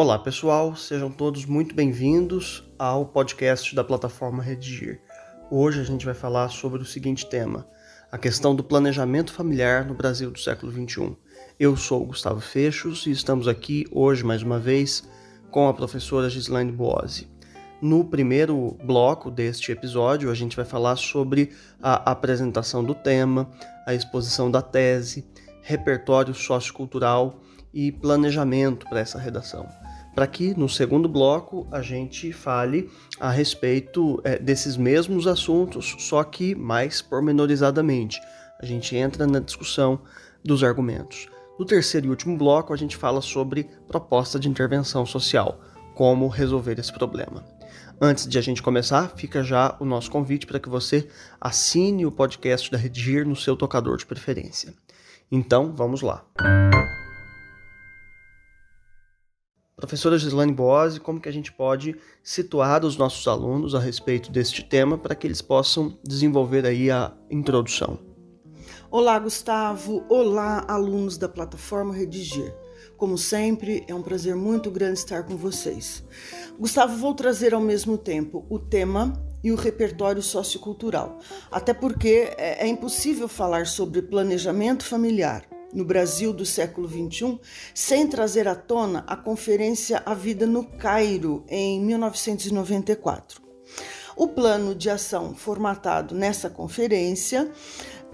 Olá pessoal, sejam todos muito bem-vindos ao podcast da plataforma Redigir. Hoje a gente vai falar sobre o seguinte tema: a questão do planejamento familiar no Brasil do século XXI. Eu sou Gustavo Fechos e estamos aqui hoje mais uma vez com a professora Gislaine Boazzi. No primeiro bloco deste episódio, a gente vai falar sobre a apresentação do tema, a exposição da tese, repertório sociocultural e planejamento para essa redação para que no segundo bloco a gente fale a respeito é, desses mesmos assuntos, só que mais pormenorizadamente. A gente entra na discussão dos argumentos. No terceiro e último bloco, a gente fala sobre proposta de intervenção social, como resolver esse problema. Antes de a gente começar, fica já o nosso convite para que você assine o podcast da Redigir no seu tocador de preferência. Então, vamos lá. Professora Gislaine Boazzi, como que a gente pode situar os nossos alunos a respeito deste tema para que eles possam desenvolver aí a introdução? Olá, Gustavo. Olá, alunos da plataforma Redigir. Como sempre, é um prazer muito grande estar com vocês. Gustavo, vou trazer ao mesmo tempo o tema e o repertório sociocultural, até porque é, é impossível falar sobre planejamento familiar no Brasil do século XXI, sem trazer à tona a Conferência A Vida no Cairo, em 1994. O plano de ação formatado nessa conferência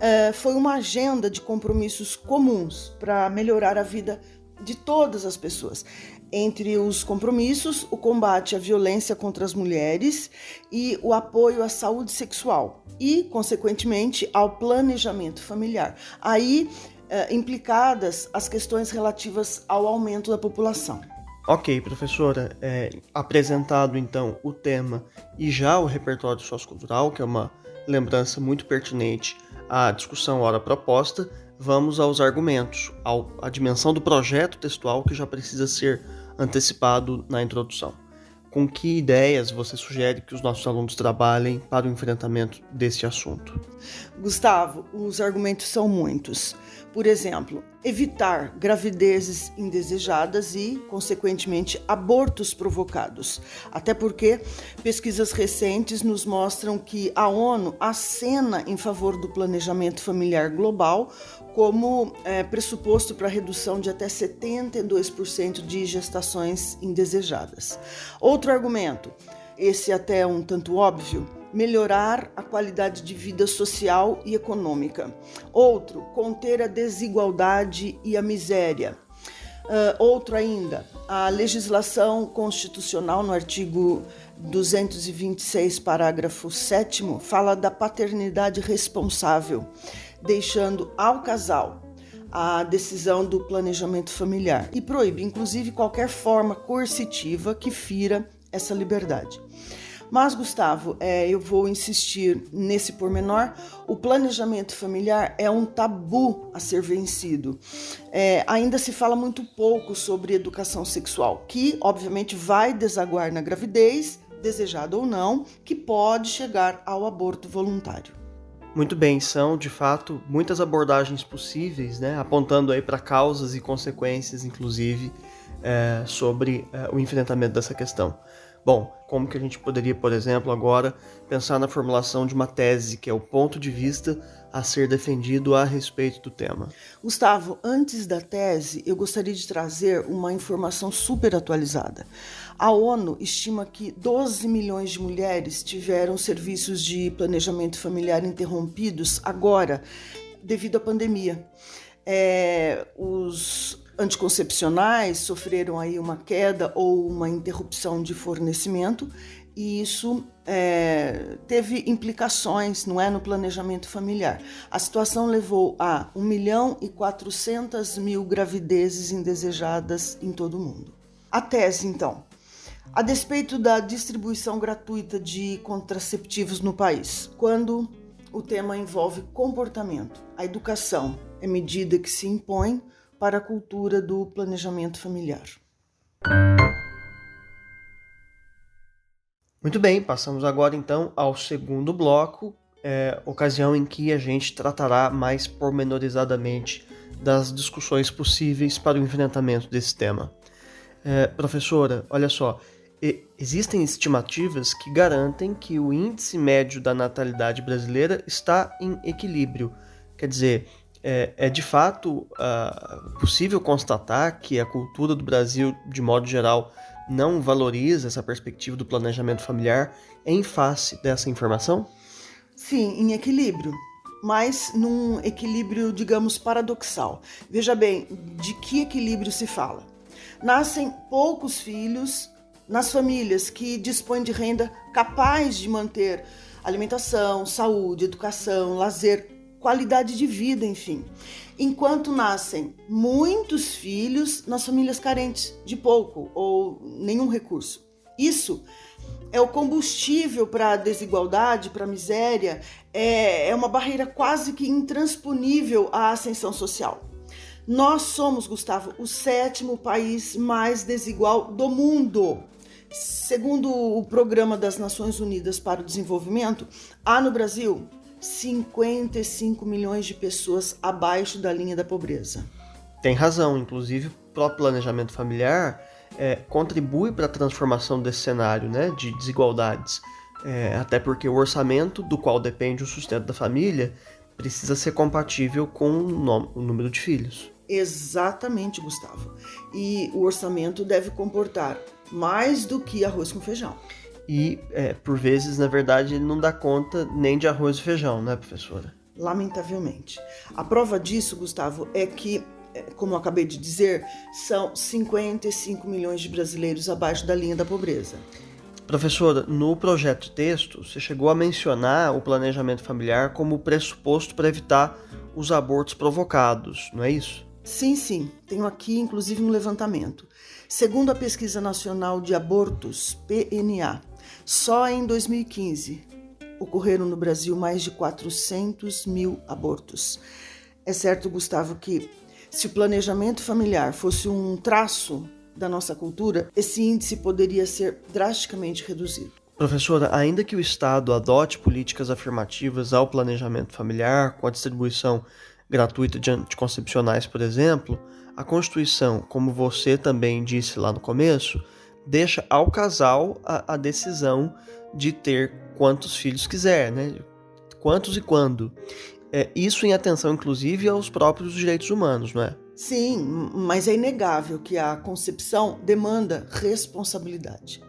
eh, foi uma agenda de compromissos comuns para melhorar a vida de todas as pessoas. Entre os compromissos, o combate à violência contra as mulheres e o apoio à saúde sexual e, consequentemente, ao planejamento familiar. Aí eh, implicadas as questões relativas ao aumento da população. Ok, professora, é, apresentado então o tema e já o repertório sociocultural, que é uma lembrança muito pertinente à discussão hora proposta, vamos aos argumentos, ao, à dimensão do projeto textual que já precisa ser antecipado na introdução. Com que ideias você sugere que os nossos alunos trabalhem para o enfrentamento desse assunto? Gustavo, os argumentos são muitos. Por exemplo, evitar gravidezes indesejadas e, consequentemente, abortos provocados. Até porque pesquisas recentes nos mostram que a ONU acena em favor do planejamento familiar global como é, pressuposto para redução de até 72% de gestações indesejadas. Outro argumento, esse até um tanto óbvio, melhorar a qualidade de vida social e econômica. Outro, conter a desigualdade e a miséria. Uh, outro ainda, a legislação constitucional no artigo 226, parágrafo 7, fala da paternidade responsável, deixando ao casal a decisão do planejamento familiar e proíbe, inclusive, qualquer forma coercitiva que fira essa liberdade. Mas, Gustavo, é, eu vou insistir nesse pormenor: o planejamento familiar é um tabu a ser vencido. É, ainda se fala muito pouco sobre educação sexual, que obviamente vai desaguar na gravidez, desejada ou não, que pode chegar ao aborto voluntário. Muito bem, são de fato muitas abordagens possíveis, né, apontando aí para causas e consequências, inclusive, é, sobre é, o enfrentamento dessa questão. Bom, como que a gente poderia, por exemplo, agora pensar na formulação de uma tese, que é o ponto de vista a ser defendido a respeito do tema? Gustavo, antes da tese, eu gostaria de trazer uma informação super atualizada. A ONU estima que 12 milhões de mulheres tiveram serviços de planejamento familiar interrompidos agora, devido à pandemia. É, os anticoncepcionais sofreram aí uma queda ou uma interrupção de fornecimento e isso é, teve implicações, não é, no planejamento familiar. A situação levou a 1 milhão e 400 mil gravidezes indesejadas em todo o mundo. A tese, então. A despeito da distribuição gratuita de contraceptivos no país, quando o tema envolve comportamento, a educação é medida que se impõe para a cultura do planejamento familiar. Muito bem, passamos agora então ao segundo bloco, é, ocasião em que a gente tratará mais pormenorizadamente das discussões possíveis para o enfrentamento desse tema. É, professora, olha só, existem estimativas que garantem que o índice médio da natalidade brasileira está em equilíbrio. Quer dizer, é, é de fato uh, possível constatar que a cultura do Brasil, de modo geral, não valoriza essa perspectiva do planejamento familiar em face dessa informação? Sim, em equilíbrio, mas num equilíbrio, digamos, paradoxal. Veja bem, de que equilíbrio se fala? Nascem poucos filhos nas famílias que dispõem de renda capaz de manter alimentação, saúde, educação, lazer, qualidade de vida, enfim. Enquanto nascem muitos filhos nas famílias carentes de pouco ou nenhum recurso. Isso é o combustível para a desigualdade, para a miséria, é, é uma barreira quase que intransponível à ascensão social. Nós somos, Gustavo, o sétimo país mais desigual do mundo. Segundo o Programa das Nações Unidas para o Desenvolvimento, há no Brasil 55 milhões de pessoas abaixo da linha da pobreza. Tem razão, inclusive o próprio planejamento familiar é, contribui para a transformação desse cenário né, de desigualdades. É, até porque o orçamento do qual depende o sustento da família precisa ser compatível com o número de filhos. Exatamente, Gustavo. E o orçamento deve comportar mais do que arroz com feijão. E, é, por vezes, na verdade, ele não dá conta nem de arroz e feijão, né, professora? Lamentavelmente. A prova disso, Gustavo, é que, é, como eu acabei de dizer, são 55 milhões de brasileiros abaixo da linha da pobreza. Professora, no projeto texto, você chegou a mencionar o planejamento familiar como pressuposto para evitar os abortos provocados, não é isso? Sim, sim. Tenho aqui, inclusive, um levantamento. Segundo a Pesquisa Nacional de Abortos, PNA, só em 2015 ocorreram no Brasil mais de 400 mil abortos. É certo, Gustavo, que se o planejamento familiar fosse um traço da nossa cultura, esse índice poderia ser drasticamente reduzido. Professora, ainda que o Estado adote políticas afirmativas ao planejamento familiar, com a distribuição gratuita de anticoncepcionais, por exemplo, a Constituição, como você também disse lá no começo, deixa ao casal a, a decisão de ter quantos filhos quiser, né? Quantos e quando. É, isso em atenção, inclusive, aos próprios direitos humanos, não é? Sim, mas é inegável que a concepção demanda responsabilidade.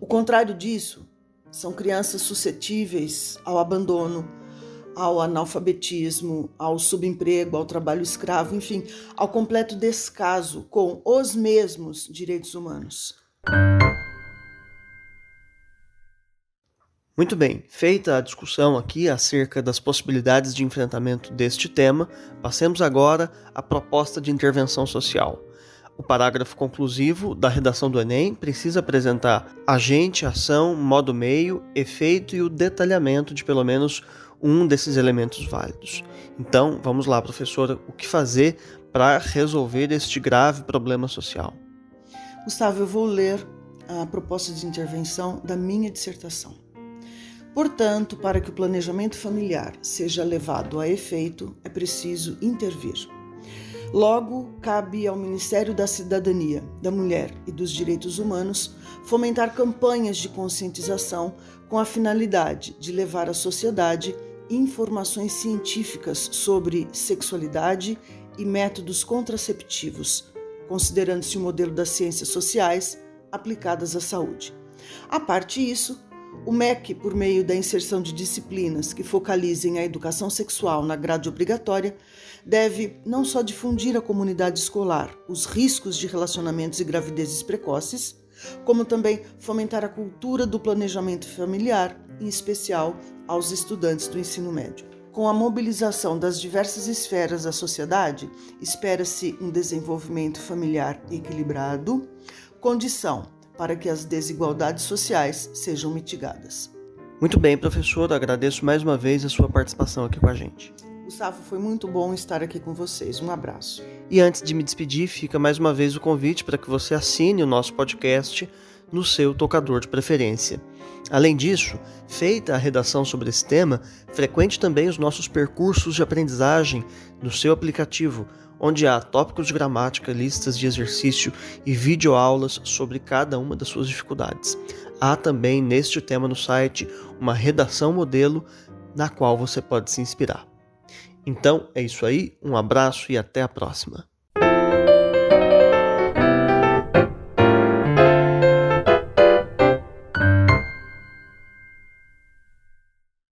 O contrário disso são crianças suscetíveis ao abandono, ao analfabetismo, ao subemprego, ao trabalho escravo, enfim, ao completo descaso com os mesmos direitos humanos. Muito bem, feita a discussão aqui acerca das possibilidades de enfrentamento deste tema, passemos agora à proposta de intervenção social. O parágrafo conclusivo da redação do Enem precisa apresentar agente, ação, modo meio, efeito e o detalhamento de pelo menos um desses elementos válidos. Então, vamos lá, professora, o que fazer para resolver este grave problema social? Gustavo, eu vou ler a proposta de intervenção da minha dissertação. Portanto, para que o planejamento familiar seja levado a efeito, é preciso intervir. Logo, cabe ao Ministério da Cidadania, da Mulher e dos Direitos Humanos fomentar campanhas de conscientização com a finalidade de levar à sociedade informações científicas sobre sexualidade e métodos contraceptivos, considerando-se o modelo das ciências sociais aplicadas à saúde. A parte disso, o MEC, por meio da inserção de disciplinas que focalizem a educação sexual na grade obrigatória, deve não só difundir à comunidade escolar os riscos de relacionamentos e gravidezes precoces, como também fomentar a cultura do planejamento familiar, em especial aos estudantes do ensino médio. Com a mobilização das diversas esferas da sociedade, espera-se um desenvolvimento familiar equilibrado, condição para que as desigualdades sociais sejam mitigadas. Muito bem, professor, agradeço mais uma vez a sua participação aqui com a gente. Gustavo, foi muito bom estar aqui com vocês. Um abraço. E antes de me despedir, fica mais uma vez o convite para que você assine o nosso podcast no seu tocador de preferência. Além disso, feita a redação sobre esse tema, frequente também os nossos percursos de aprendizagem no seu aplicativo, onde há tópicos de gramática, listas de exercício e videoaulas sobre cada uma das suas dificuldades. Há também neste tema no site uma redação modelo na qual você pode se inspirar. Então é isso aí, um abraço e até a próxima.